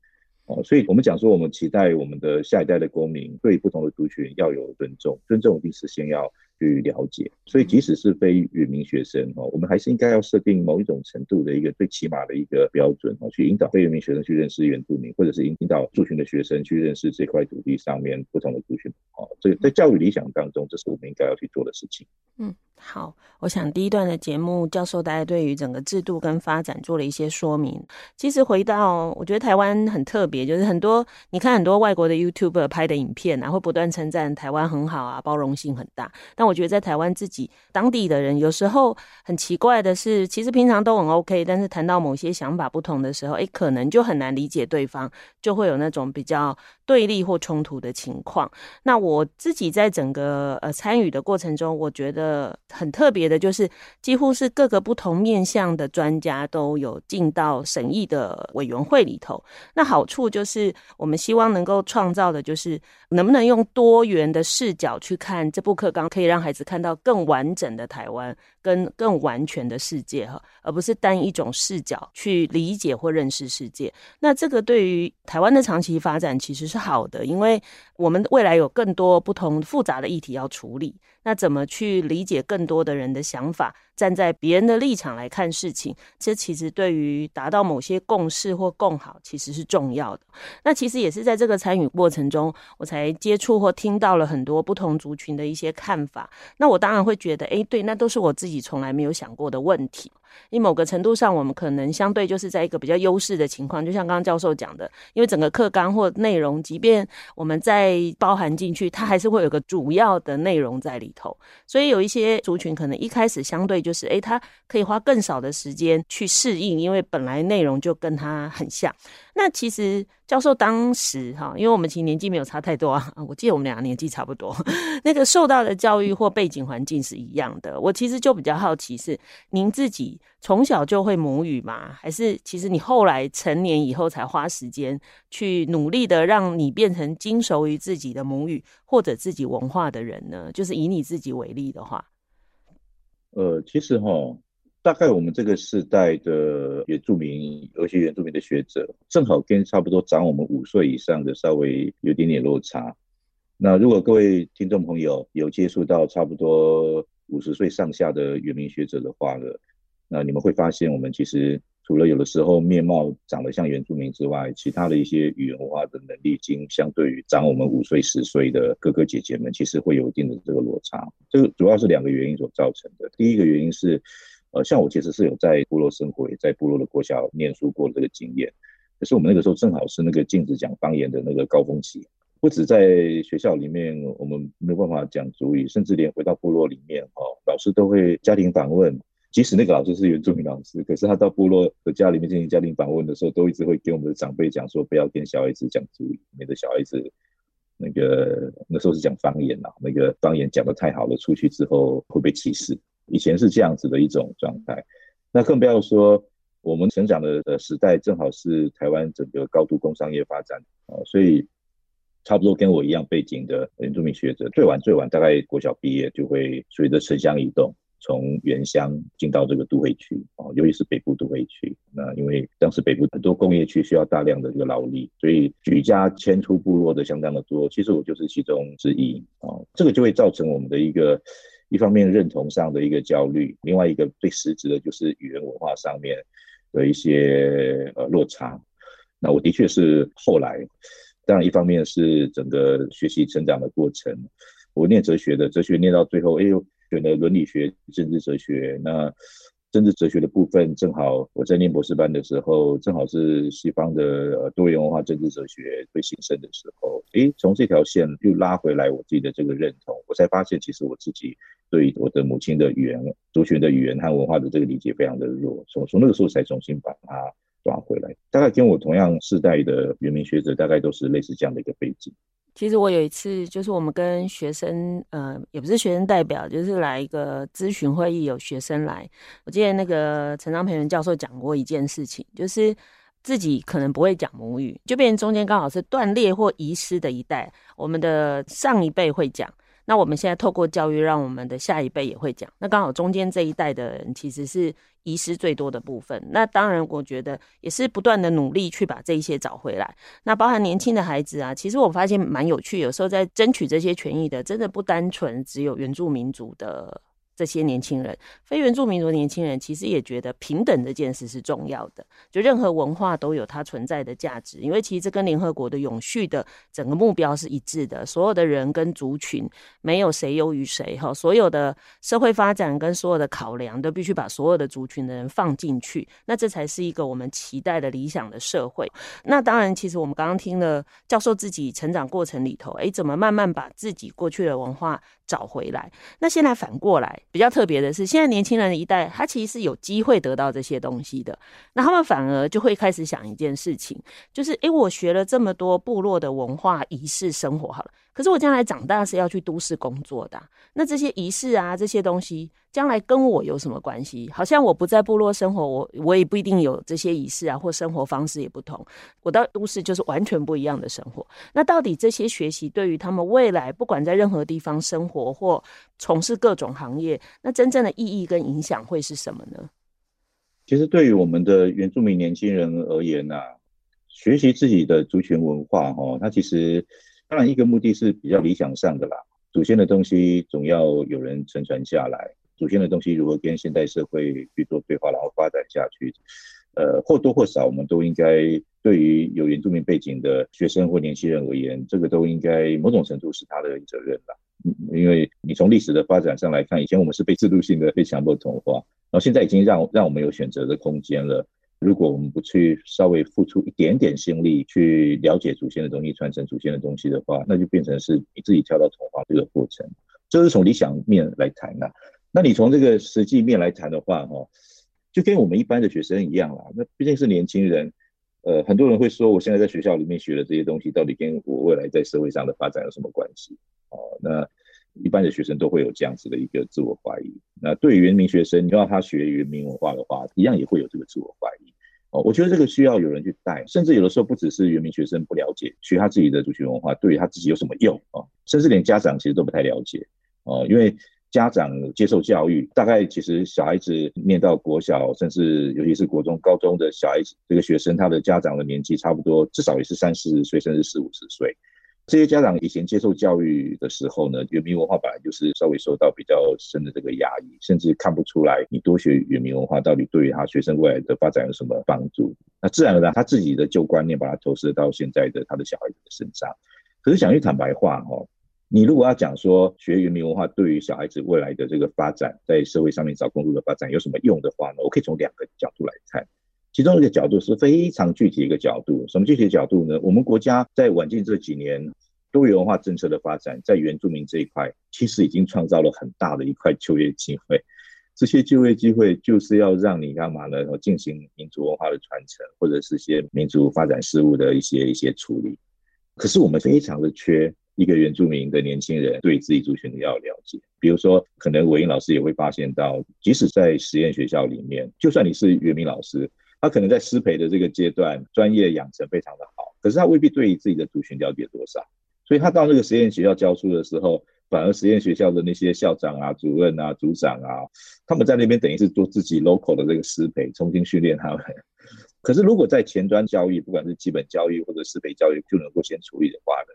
哦，所以我们讲说，我们期待我们的下一代的公民对不同的族群要有尊重，尊重一定是先要去了解。所以即使是非原民学生哦，我们还是应该要设定某一种程度的一个最起码的一个标准哦，去引导非原民学生去认识原住民，或者是引导族群的学生去认识这块土地上面不同的族群哦。这个在教育理想当中，这是我们应该要去做的事情。嗯。好，我想第一段的节目，教授大概对于整个制度跟发展做了一些说明。其实回到，我觉得台湾很特别，就是很多你看很多外国的 YouTuber 拍的影片啊，会不断称赞台湾很好啊，包容性很大。但我觉得在台湾自己当地的人，有时候很奇怪的是，其实平常都很 OK，但是谈到某些想法不同的时候，诶，可能就很难理解对方，就会有那种比较对立或冲突的情况。那我自己在整个呃参与的过程中，我觉得。很特别的，就是几乎是各个不同面向的专家都有进到审议的委员会里头。那好处就是，我们希望能够创造的，就是能不能用多元的视角去看这部课纲，可以让孩子看到更完整的台湾。跟更完全的世界哈，而不是单一种视角去理解或认识世界。那这个对于台湾的长期发展其实是好的，因为我们未来有更多不同复杂的议题要处理。那怎么去理解更多的人的想法？站在别人的立场来看事情，这其实对于达到某些共识或共好，其实是重要的。那其实也是在这个参与过程中，我才接触或听到了很多不同族群的一些看法。那我当然会觉得，哎，对，那都是我自己从来没有想过的问题。因某个程度上，我们可能相对就是在一个比较优势的情况，就像刚刚教授讲的，因为整个课纲或内容，即便我们再包含进去，它还是会有个主要的内容在里头。所以有一些族群可能一开始相对就是，诶，他可以花更少的时间去适应，因为本来内容就跟他很像。那其实教授当时哈，因为我们其实年纪没有差太多啊，我记得我们俩年纪差不多，那个受到的教育或背景环境是一样的。我其实就比较好奇是，您自己从小就会母语吗？还是其实你后来成年以后才花时间去努力的让你变成精熟于自己的母语或者自己文化的人呢？就是以你自己为例的话，呃，其实哈。大概我们这个世代的原住民，尤其原住民的学者，正好跟差不多长我们五岁以上的稍微有点点落差。那如果各位听众朋友有接触到差不多五十岁上下的原民学者的话呢，那你们会发现，我们其实除了有的时候面貌长得像原住民之外，其他的一些语言文化的能力，经相对于长我们五岁十岁的哥哥姐姐们，其实会有一定的这个落差。这个主要是两个原因所造成的。第一个原因是。呃，像我其实是有在部落生活，也在部落的国小念书过的这个经验。可是我们那个时候正好是那个禁止讲方言的那个高峰期，不止在学校里面我们没有办法讲族语，甚至连回到部落里面，哦，老师都会家庭访问。即使那个老师是原住民老师，可是他到部落的家里面进行家庭访问的时候，都一直会给我们的长辈讲说，不要跟小孩子讲族语，免得小孩子那个那时候是讲方言呐，那个方言讲得太好了，出去之后会被歧视。以前是这样子的一种状态，那更不要说我们成长的呃时代，正好是台湾整个高度工商业发展啊，所以差不多跟我一样背景的原住民学者，最晚最晚大概国小毕业就会随着城乡移动，从原乡进到这个都会区啊，尤其是北部都会区。那因为当时北部很多工业区需要大量的这个劳力，所以举家迁出部落的相当的多。其实我就是其中之一啊，这个就会造成我们的一个。一方面认同上的一个焦虑，另外一个最实质的就是语言文化上面的一些呃落差。那我的确是后来，当然一方面是整个学习成长的过程，我念哲学的，哲学念到最后，哎呦，选了伦理学、政治哲学，那。政治哲学的部分，正好我在念博士班的时候，正好是西方的多元文化政治哲学最兴盛的时候。诶，从这条线又拉回来我自己的这个认同，我才发现其实我自己对我的母亲的语言、族群的语言和文化的这个理解非常的弱，从从那个时候才重新把它抓回来。大概跟我同样世代的原民学者，大概都是类似这样的一个背景。其实我有一次，就是我们跟学生，呃，也不是学生代表，就是来一个咨询会议，有学生来。我记得那个陈章培元教授讲过一件事情，就是自己可能不会讲母语，就变成中间刚好是断裂或遗失的一代。我们的上一辈会讲。那我们现在透过教育，让我们的下一辈也会讲。那刚好中间这一代的人，其实是遗失最多的部分。那当然，我觉得也是不断的努力去把这一些找回来。那包含年轻的孩子啊，其实我发现蛮有趣，有时候在争取这些权益的，真的不单纯只有原住民族的。这些年轻人，非原住民族年轻人其实也觉得平等这件事是重要的，就任何文化都有它存在的价值，因为其实这跟联合国的永续的整个目标是一致的，所有的人跟族群没有谁优于谁哈，所有的社会发展跟所有的考量都必须把所有的族群的人放进去，那这才是一个我们期待的理想的社会。那当然，其实我们刚刚听了教授自己成长过程里头，诶，怎么慢慢把自己过去的文化找回来？那现在反过来。比较特别的是，现在年轻人一代，他其实是有机会得到这些东西的。那他们反而就会开始想一件事情，就是，诶，我学了这么多部落的文化仪式生活，好了。可是我将来长大是要去都市工作的，那这些仪式啊，这些东西将来跟我有什么关系？好像我不在部落生活，我我也不一定有这些仪式啊，或生活方式也不同。我到都市就是完全不一样的生活。那到底这些学习对于他们未来，不管在任何地方生活或从事各种行业，那真正的意义跟影响会是什么呢？其实对于我们的原住民年轻人而言呐，学习自己的族群文化，哈，它其实。当然，一个目的是比较理想上的啦。祖先的东西总要有人承传下来，祖先的东西如何跟现代社会去做对话，然后发展下去，呃，或多或少，我们都应该对于有原住民背景的学生或年轻人而言，这个都应该某种程度是他的责任吧。因为你从历史的发展上来看，以前我们是被制度性的被强迫同化，然后现在已经让让我们有选择的空间了。如果我们不去稍微付出一点点心力去了解祖先的东西，传承祖先的东西的话，那就变成是你自己跳到同化这个过程。这是从理想面来谈的。那你从这个实际面来谈的话，哈，就跟我们一般的学生一样啦。那毕竟是年轻人，呃，很多人会说，我现在在学校里面学的这些东西，到底跟我未来在社会上的发展有什么关系？哦，那一般的学生都会有这样子的一个自我怀疑。那对于原民学生，你要他学原民文化的话，一样也会有这个自我怀疑。哦，我觉得这个需要有人去带，甚至有的时候不只是原民学生不了解，学他自己的族群文化对于他自己有什么用啊？甚至连家长其实都不太了解哦，因为家长接受教育，大概其实小孩子念到国小，甚至尤其是国中、高中的小孩子，这个学生他的家长的年纪差不多，至少也是三四十岁，甚至四五十岁。这些家长以前接受教育的时候呢，原民文化本来就是稍微受到比较深的这个压抑，甚至看不出来你多学原民文化到底对于他学生未来的发展有什么帮助。那自然而然，他自己的旧观念把他投射到现在的他的小孩子的身上。可是想句坦白话哈，你如果要讲说学原民文化对于小孩子未来的这个发展，在社会上面找工作的发展有什么用的话呢？我可以从两个角度来看。其中一个角度是非常具体一个角度，什么具体的角度呢？我们国家在晚近这几年多元文化政策的发展，在原住民这一块，其实已经创造了很大的一块就业机会。这些就业机会就是要让你干嘛呢？进行民族文化的传承，或者是一些民族发展事务的一些一些处理。可是我们非常的缺一个原住民的年轻人对自己族群的要了解。比如说，可能伟英老师也会发现到，即使在实验学校里面，就算你是原民老师。他可能在师培的这个阶段，专业养成非常的好，可是他未必对于自己的族群了解多少，所以他到那个实验学校教书的时候，反而实验学校的那些校长啊、主任啊、组长啊，他们在那边等于是做自己 local 的这个师培，重新训练他们。可是如果在前端教育，不管是基本教育或者师培教育，就能够先处理的话呢，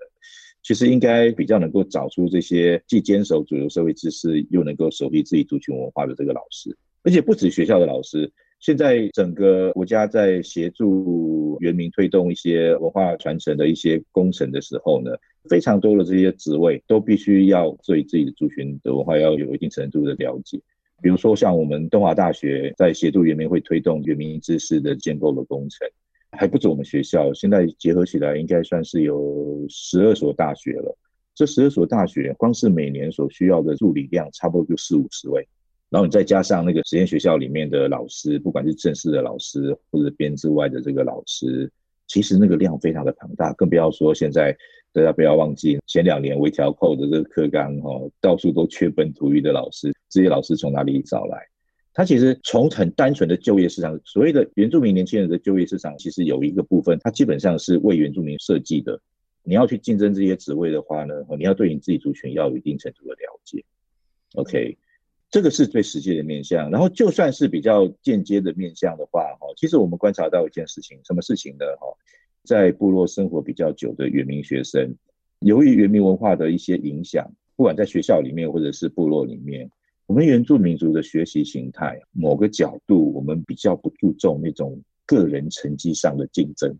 其实应该比较能够找出这些既坚守主流社会知识，又能够守护自己族群文化的这个老师，而且不止学校的老师。现在整个国家在协助原民推动一些文化传承的一些工程的时候呢，非常多的这些职位都必须要对自己的族群的文化要有一定程度的了解。比如说像我们东华大学在协助原民会推动原民知识的建构的工程，还不止我们学校，现在结合起来应该算是有十二所大学了。这十二所大学光是每年所需要的助理量，差不多就四五十位。然后你再加上那个实验学校里面的老师，不管是正式的老师或者编制外的这个老师，其实那个量非常的庞大，更不要说现在大家不要忘记前两年微调扣的这个课纲哈，到处都缺本土语的老师，这些老师从哪里找来？他其实从很单纯的就业市场，所谓的原住民年轻人的就业市场，其实有一个部分，它基本上是为原住民设计的。你要去竞争这些职位的话呢，你要对你自己族群要有一定程度的了解。OK。这个是最实际的面向，然后就算是比较间接的面向的话，哈，其实我们观察到一件事情，什么事情呢？哈，在部落生活比较久的原民学生，由于原民文化的一些影响，不管在学校里面或者是部落里面，我们原住民族的学习形态，某个角度我们比较不注重那种个人成绩上的竞争，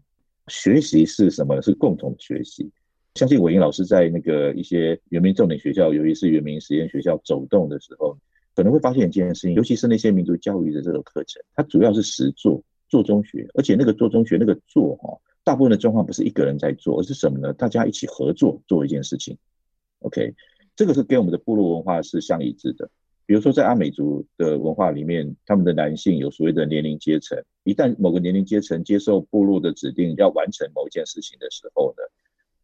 学习是什么？是共同学习。相信伟英老师在那个一些原民重点学校，尤其是原民实验学校走动的时候。可能会发现一件事情，尤其是那些民族教育的这个课程，它主要是实做，做中学，而且那个做中学那个做哈，大部分的状况不是一个人在做，而是什么呢？大家一起合作做一件事情。OK，这个是跟我们的部落文化是相一致的。比如说在阿美族的文化里面，他们的男性有所谓的年龄阶层，一旦某个年龄阶层接受部落的指定要完成某一件事情的时候呢，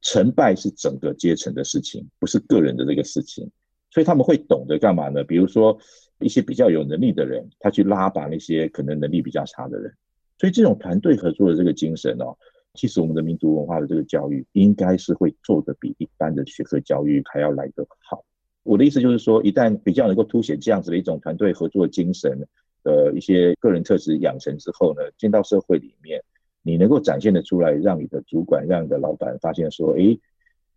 成败是整个阶层的事情，不是个人的这个事情，所以他们会懂得干嘛呢？比如说一些比较有能力的人，他去拉拔那些可能能力比较差的人，所以这种团队合作的这个精神哦。其实我们的民族文化的这个教育，应该是会做得比一般的学科教育还要来得好。我的意思就是说，一旦比较能够凸显这样子的一种团队合作精神的一些个人特质养成之后呢，进到社会里面，你能够展现得出来，让你的主管、让你的老板发现说，诶，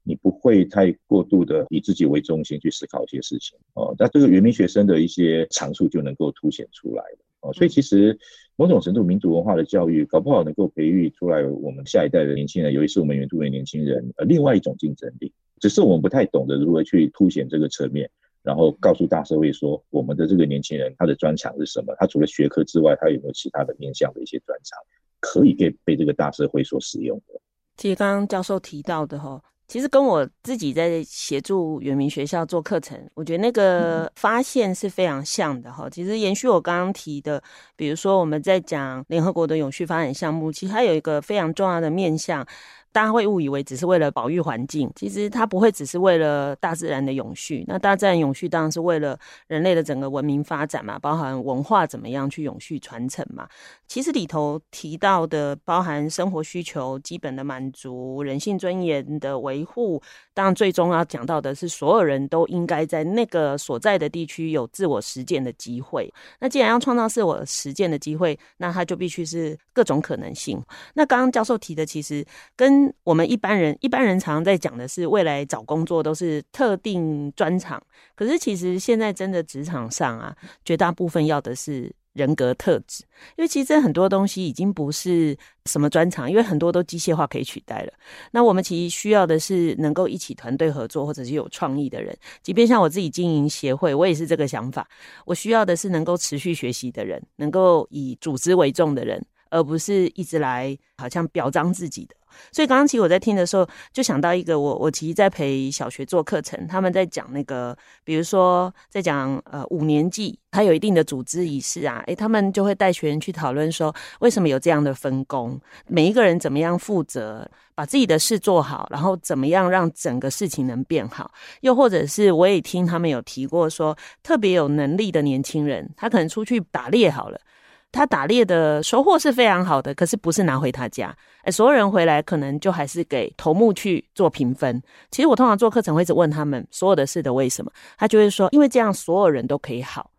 你不会太过度的以自己为中心去思考一些事情哦，那这个原民学生的一些长处就能够凸显出来了。哦，所以其实某种程度，民族文化的教育搞不好能够培育出来我们下一代的年轻人，尤其是我们原住民年轻人，呃，另外一种竞争力。只是我们不太懂得如何去凸显这个侧面，然后告诉大社会说，我们的这个年轻人他的专长是什么？他除了学科之外，他有没有其他的面向的一些专长，可以给被这个大社会所使用的？其实刚刚教授提到的哈。其实跟我自己在协助原民学校做课程，我觉得那个发现是非常像的哈。其实延续我刚刚提的，比如说我们在讲联合国的永续发展项目，其实它有一个非常重要的面向。大家会误以为只是为了保育环境，其实它不会只是为了大自然的永续。那大自然永续当然是为了人类的整个文明发展嘛，包含文化怎么样去永续传承嘛。其实里头提到的，包含生活需求基本的满足、人性尊严的维护，当然最终要讲到的是，所有人都应该在那个所在的地区有自我实践的机会。那既然要创造自我实践的机会，那它就必须是各种可能性。那刚刚教授提的，其实跟我们一般人，一般人常常在讲的是未来找工作都是特定专长，可是其实现在真的职场上啊，绝大部分要的是人格特质，因为其实很多东西已经不是什么专长，因为很多都机械化可以取代了。那我们其实需要的是能够一起团队合作，或者是有创意的人。即便像我自己经营协会，我也是这个想法。我需要的是能够持续学习的人，能够以组织为重的人，而不是一直来好像表彰自己的。所以刚刚其实我在听的时候，就想到一个我我其实在陪小学做课程，他们在讲那个，比如说在讲呃五年祭，它有一定的组织仪式啊，诶，他们就会带学员去讨论说，为什么有这样的分工，每一个人怎么样负责，把自己的事做好，然后怎么样让整个事情能变好，又或者是我也听他们有提过说，特别有能力的年轻人，他可能出去打猎好了。他打猎的收获是非常好的，可是不是拿回他家，哎，所有人回来可能就还是给头目去做评分。其实我通常做课程会一直问他们所有的事的为什么，他就会说，因为这样所有人都可以好。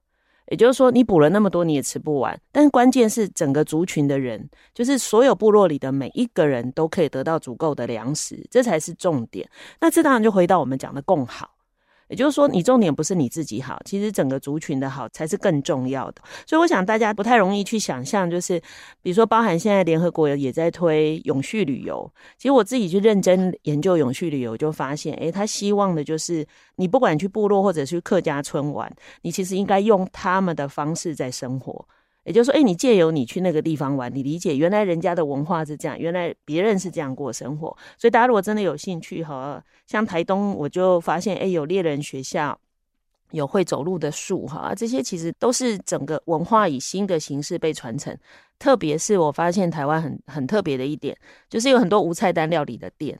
也就是说，你补了那么多你也吃不完，但是关键是整个族群的人，就是所有部落里的每一个人都可以得到足够的粮食，这才是重点。那这当然就回到我们讲的共好。也就是说，你重点不是你自己好，其实整个族群的好才是更重要的。所以，我想大家不太容易去想象，就是比如说，包含现在联合国也在推永续旅游。其实我自己去认真研究永续旅游，就发现，诶，他希望的就是你不管去部落或者去客家村玩，你其实应该用他们的方式在生活。也就是说，诶，你借由你去那个地方玩，你理解原来人家的文化是这样，原来别人是这样过生活。所以大家如果真的有兴趣哈，像台东，我就发现，诶，有猎人学校，有会走路的树哈，这些其实都是整个文化以新的形式被传承。特别是我发现台湾很很特别的一点，就是有很多无菜单料理的店。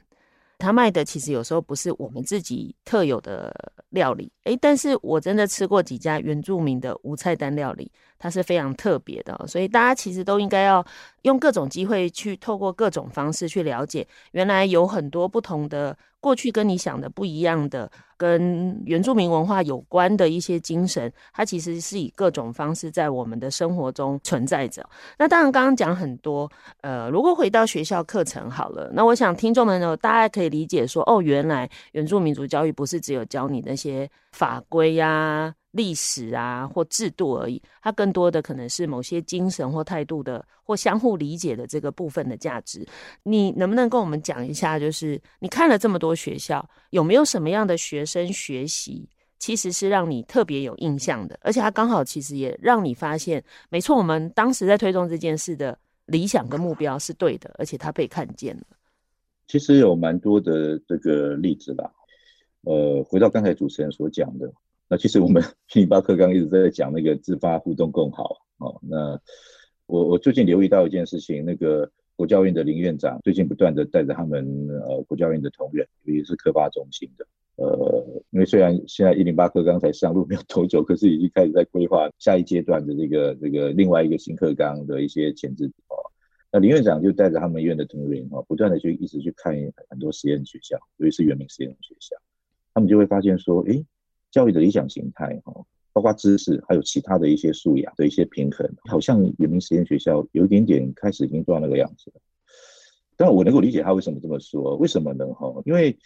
他卖的其实有时候不是我们自己特有的料理，诶，但是我真的吃过几家原住民的无菜单料理，它是非常特别的，所以大家其实都应该要用各种机会去透过各种方式去了解，原来有很多不同的过去跟你想的不一样的。跟原住民文化有关的一些精神，它其实是以各种方式在我们的生活中存在着。那当然，刚刚讲很多，呃，如果回到学校课程好了，那我想听众们呢，大家可以理解说，哦，原来原住民族教育不是只有教你那些法规呀、历史啊，或制度而已，它更多的可能是某些精神或态度的，或相互理解的这个部分的价值。你能不能跟我们讲一下，就是你看了这么多学校，有没有什么样的学生学习，其实是让你特别有印象的？而且它刚好其实也让你发现，没错，我们当时在推动这件事的理想跟目标是对的，而且它被看见了。其实有蛮多的这个例子吧。呃，回到刚才主持人所讲的。那其实我们一零八课纲一直在讲那个自发互动共好哦。那我我最近留意到一件事情，那个国教院的林院长最近不断的带着他们呃国教院的同仁，尤其是科发中心的，呃，因为虽然现在一零八课纲才上路没有多久，可是已经开始在规划下一阶段的这个这个另外一个新课纲的一些前置哦。那林院长就带着他们院的同仁哦，不断的去一直去看很多实验学校，尤其是原民实验学校，他们就会发现说，诶。教育的理想形态，哈，包括知识，还有其他的一些素养的一些平衡，好像原民实验学校有一点点开始已经做到那个样子了。但我能够理解他为什么这么说，为什么呢？哈，因为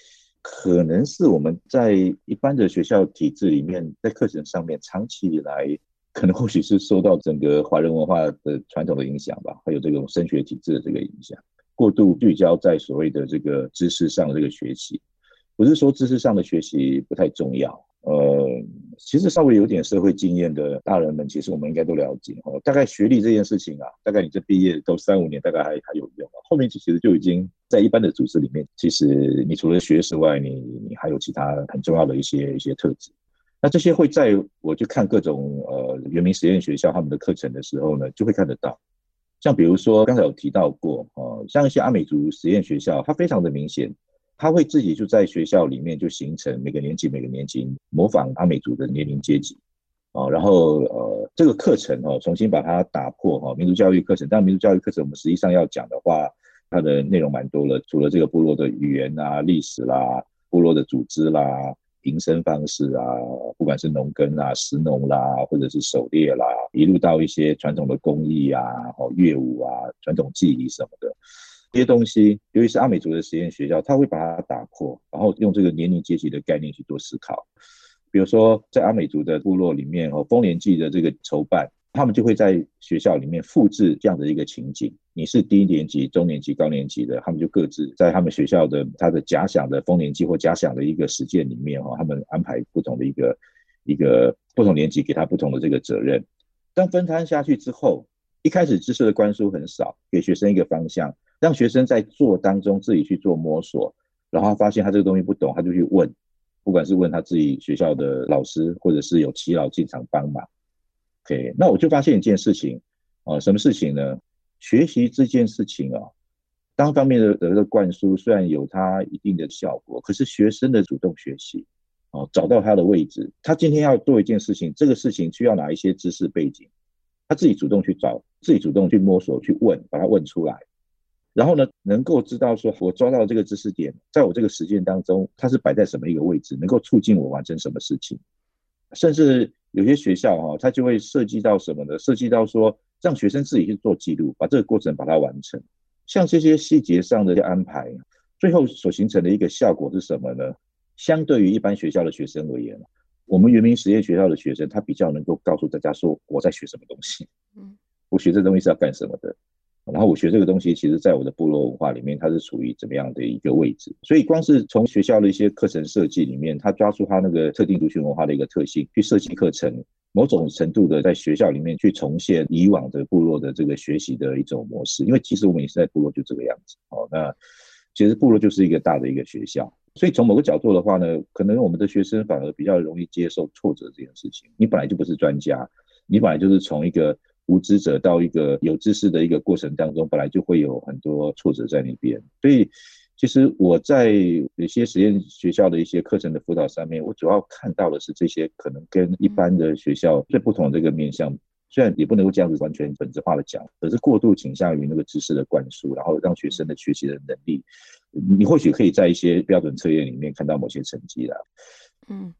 可能是我们在一般的学校体制里面，在课程上面长期以来，可能或许是受到整个华人文化的传统的影响吧，还有这种升学体制的这个影响，过度聚焦在所谓的这个知识上的这个学习，不是说知识上的学习不太重要。呃，其实稍微有点社会经验的大人们，其实我们应该都了解哦。大概学历这件事情啊，大概你这毕业都三五年，大概还还有用。后面其实就已经在一般的组织里面，其实你除了学识外，你你还有其他很重要的一些一些特质。那这些会在我去看各种呃原民实验学校他们的课程的时候呢，就会看得到。像比如说刚才有提到过呃，像一些阿美族实验学校，它非常的明显。他会自己就在学校里面就形成每个年级每个年级模仿阿美族的年龄阶级，啊，然后呃这个课程哦重新把它打破哈，民族教育课程，但民族教育课程我们实际上要讲的话，它的内容蛮多了，除了这个部落的语言啊、历史啦、部落的组织啦、营生方式啊，不管是农耕啊、食农啦，或者是狩猎啦，一路到一些传统的工艺啊、哦乐舞啊、传统技艺什么的。这些东西，尤其是阿美族的实验学校，他会把它打破，然后用这个年龄阶级的概念去做思考。比如说，在阿美族的部落里面，哦，丰年祭的这个筹办，他们就会在学校里面复制这样的一个情景。你是低年级、中年级、高年级的，他们就各自在他们学校的他的假想的丰年祭或假想的一个实践里面，哈，他们安排不同的一个一个不同年级给他不同的这个责任。当分摊下去之后，一开始知识的灌输很少，给学生一个方向。让学生在做当中自己去做摸索，然后发现他这个东西不懂，他就去问，不管是问他自己学校的老师，或者是有耆老进场帮忙。OK，那我就发现一件事情啊，什么事情呢？学习这件事情啊，单方面的这个灌输虽然有它一定的效果，可是学生的主动学习，哦，找到他的位置，他今天要做一件事情，这个事情需要哪一些知识背景，他自己主动去找，自己主动去摸索，去问，把它问出来。然后呢，能够知道说，我抓到这个知识点，在我这个实践当中，它是摆在什么一个位置，能够促进我完成什么事情。甚至有些学校哈，它就会涉及到什么呢？涉及到说，让学生自己去做记录，把这个过程把它完成。像这些细节上的安排，最后所形成的一个效果是什么呢？相对于一般学校的学生而言，我们原民实验学校的学生，他比较能够告诉大家说，我在学什么东西，嗯，我学这东西是要干什么的。然后我学这个东西，其实在我的部落文化里面，它是处于怎么样的一个位置？所以光是从学校的一些课程设计里面，它抓住它那个特定族群文化的一个特性，去设计课程，某种程度的在学校里面去重现以往的部落的这个学习的一种模式。因为其实我们也是在部落就这个样子。哦，那其实部落就是一个大的一个学校，所以从某个角度的话呢，可能我们的学生反而比较容易接受挫折这件事情。你本来就不是专家，你本来就是从一个。无知者到一个有知识的一个过程当中，本来就会有很多挫折在那边。所以，其实我在有些实验学校的一些课程的辅导上面，我主要看到的是这些可能跟一般的学校最不同的这个面向。虽然也不能够这样子完全本质化的讲，可是过度倾向于那个知识的灌输，然后让学生的学习的能力，你或许可以在一些标准测验里面看到某些成绩啦。嗯。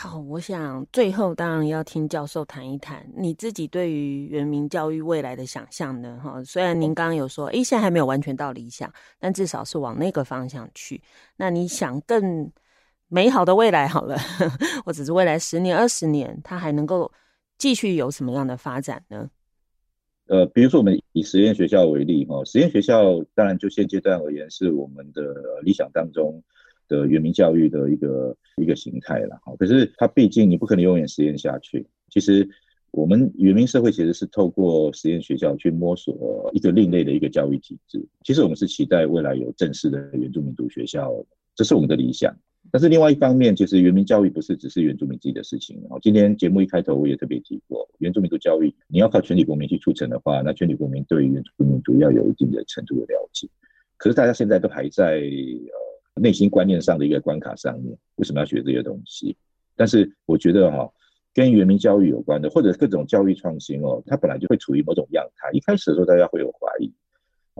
好，我想最后当然要听教授谈一谈你自己对于原民教育未来的想象呢？哈，虽然您刚刚有说，诶，现在还没有完全到理想，但至少是往那个方向去。那你想更美好的未来好了，(laughs) 或者是未来十年、二十年，它还能够继续有什么样的发展呢？呃，比如说我们以实验学校为例，哈，实验学校当然就现阶段而言是我们的理想当中。的原民教育的一个一个形态了，哈，可是它毕竟你不可能永远实验下去。其实我们原民社会其实是透过实验学校去摸索一个另类的一个教育体制。其实我们是期待未来有正式的原住民族学校，这是我们的理想。但是另外一方面，其实原民教育不是只是原住民自己的事情。然后今天节目一开头我也特别提过，原住民族教育你要靠全体国民去促成的话，那全体国民对于原住民族要有一定的程度的了解。可是大家现在都还在呃内心观念上的一个关卡上面，为什么要学这些东西？但是我觉得哈、哦，跟原民教育有关的，或者各种教育创新哦，它本来就会处于某种样态。一开始的时候大家会有怀疑，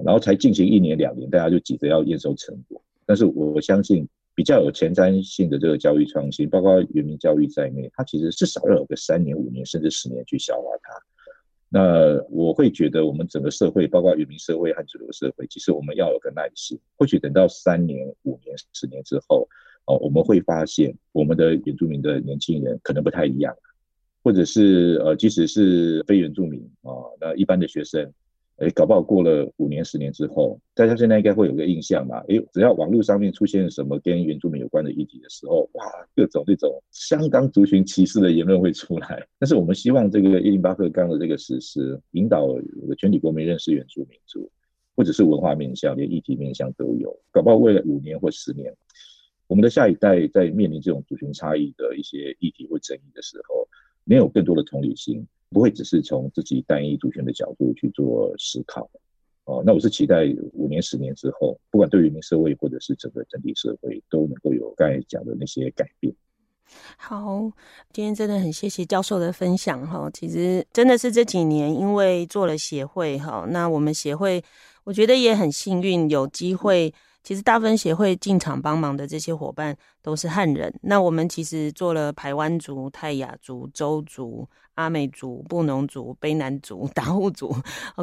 然后才进行一年两年，大家就急着要验收成果。但是我相信。比较有前瞻性的这个教育创新，包括原民教育在内，它其实至少要有个三年、五年甚至十年去消化它。那我会觉得，我们整个社会，包括原民社会和主流社会，其实我们要有个耐心。或许等到三年、五年、十年之后，哦，我们会发现我们的原住民的年轻人可能不太一样，或者是呃，即使是非原住民啊，那一般的学生。哎，搞不好过了五年、十年之后，大家现在应该会有个印象嘛？哎，只要网络上面出现什么跟原住民有关的议题的时候，哇，各种这种相当族群歧视的言论会出来。(laughs) 但是我们希望这个一零八克纲的这个实施，引导全体国民认识原住民族，或者是文化面向，连议题面向都有。搞不好未来五年或十年，我们的下一代在面临这种族群差异的一些议题或争议的时候，没有更多的同理心。不会只是从自己单一族群的角度去做思考，哦，那我是期待五年、十年之后，不管对于民社会或者是整个整体社会，都能够有刚才讲的那些改变。好，今天真的很谢谢教授的分享哈。其实真的是这几年因为做了协会哈，那我们协会我觉得也很幸运有机会。其实大分协会进场帮忙的这些伙伴都是汉人，那我们其实做了排湾族、泰雅族、周族。阿美族、布农族、卑南族、(laughs) 达悟族，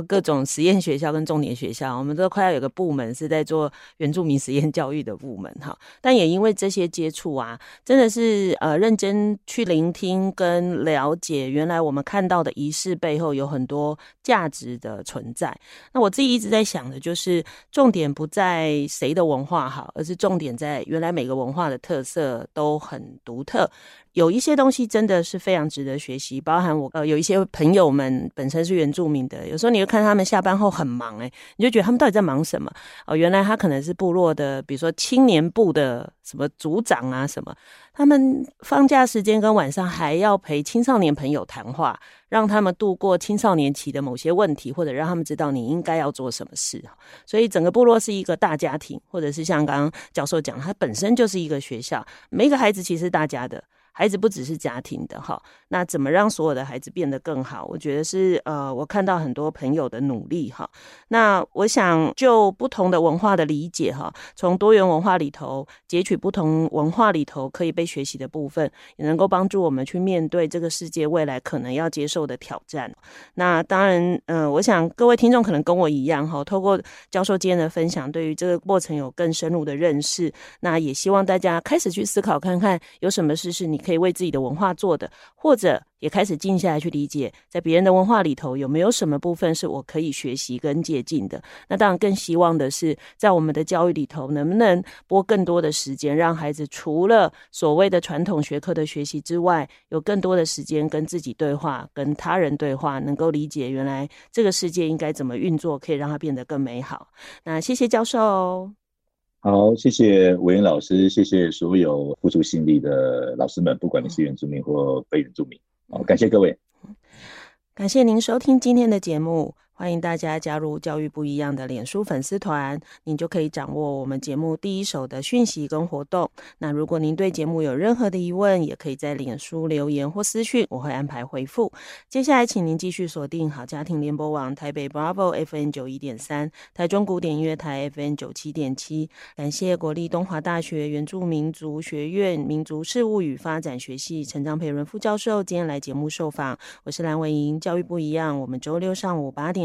各种实验学校跟重点学校，我们都快要有个部门是在做原住民实验教育的部门哈。但也因为这些接触啊，真的是呃认真去聆听跟了解，原来我们看到的仪式背后有很多价值的存在。那我自己一直在想的就是，重点不在谁的文化好，而是重点在原来每个文化的特色都很独特。有一些东西真的是非常值得学习，包含我呃有一些朋友们本身是原住民的，有时候你会看他们下班后很忙，诶，你就觉得他们到底在忙什么？哦，原来他可能是部落的，比如说青年部的什么组长啊什么，他们放假时间跟晚上还要陪青少年朋友谈话，让他们度过青少年期的某些问题，或者让他们知道你应该要做什么事。所以整个部落是一个大家庭，或者是像刚刚教授讲，它本身就是一个学校，每一个孩子其实是大家的。孩子不只是家庭的哈，那怎么让所有的孩子变得更好？我觉得是呃，我看到很多朋友的努力哈。那我想就不同的文化的理解哈，从多元文化里头截取不同文化里头可以被学习的部分，也能够帮助我们去面对这个世界未来可能要接受的挑战。那当然，嗯、呃，我想各位听众可能跟我一样哈，透过教授今天的分享，对于这个过程有更深入的认识。那也希望大家开始去思考看看，有什么事是你。可以为自己的文化做的，或者也开始静下来去理解，在别人的文化里头有没有什么部分是我可以学习跟借鉴的。那当然更希望的是，在我们的教育里头，能不能拨更多的时间，让孩子除了所谓的传统学科的学习之外，有更多的时间跟自己对话，跟他人对话，能够理解原来这个世界应该怎么运作，可以让它变得更美好。那谢谢教授。好，谢谢伟恩老师，谢谢所有付出心力的老师们，不管你是原住民或非原住民，好，感谢各位，感谢您收听今天的节目。欢迎大家加入教育不一样的脸书粉丝团，您就可以掌握我们节目第一手的讯息跟活动。那如果您对节目有任何的疑问，也可以在脸书留言或私讯，我会安排回复。接下来，请您继续锁定好家庭联播网台北 Bravo F N 九一点三，台中古典音乐台 F N 九七点七。感谢国立东华大学原住民族学院民族事务与发展学系陈章培伦副教授今天来节目受访。我是蓝文莹，教育不一样，我们周六上午八点。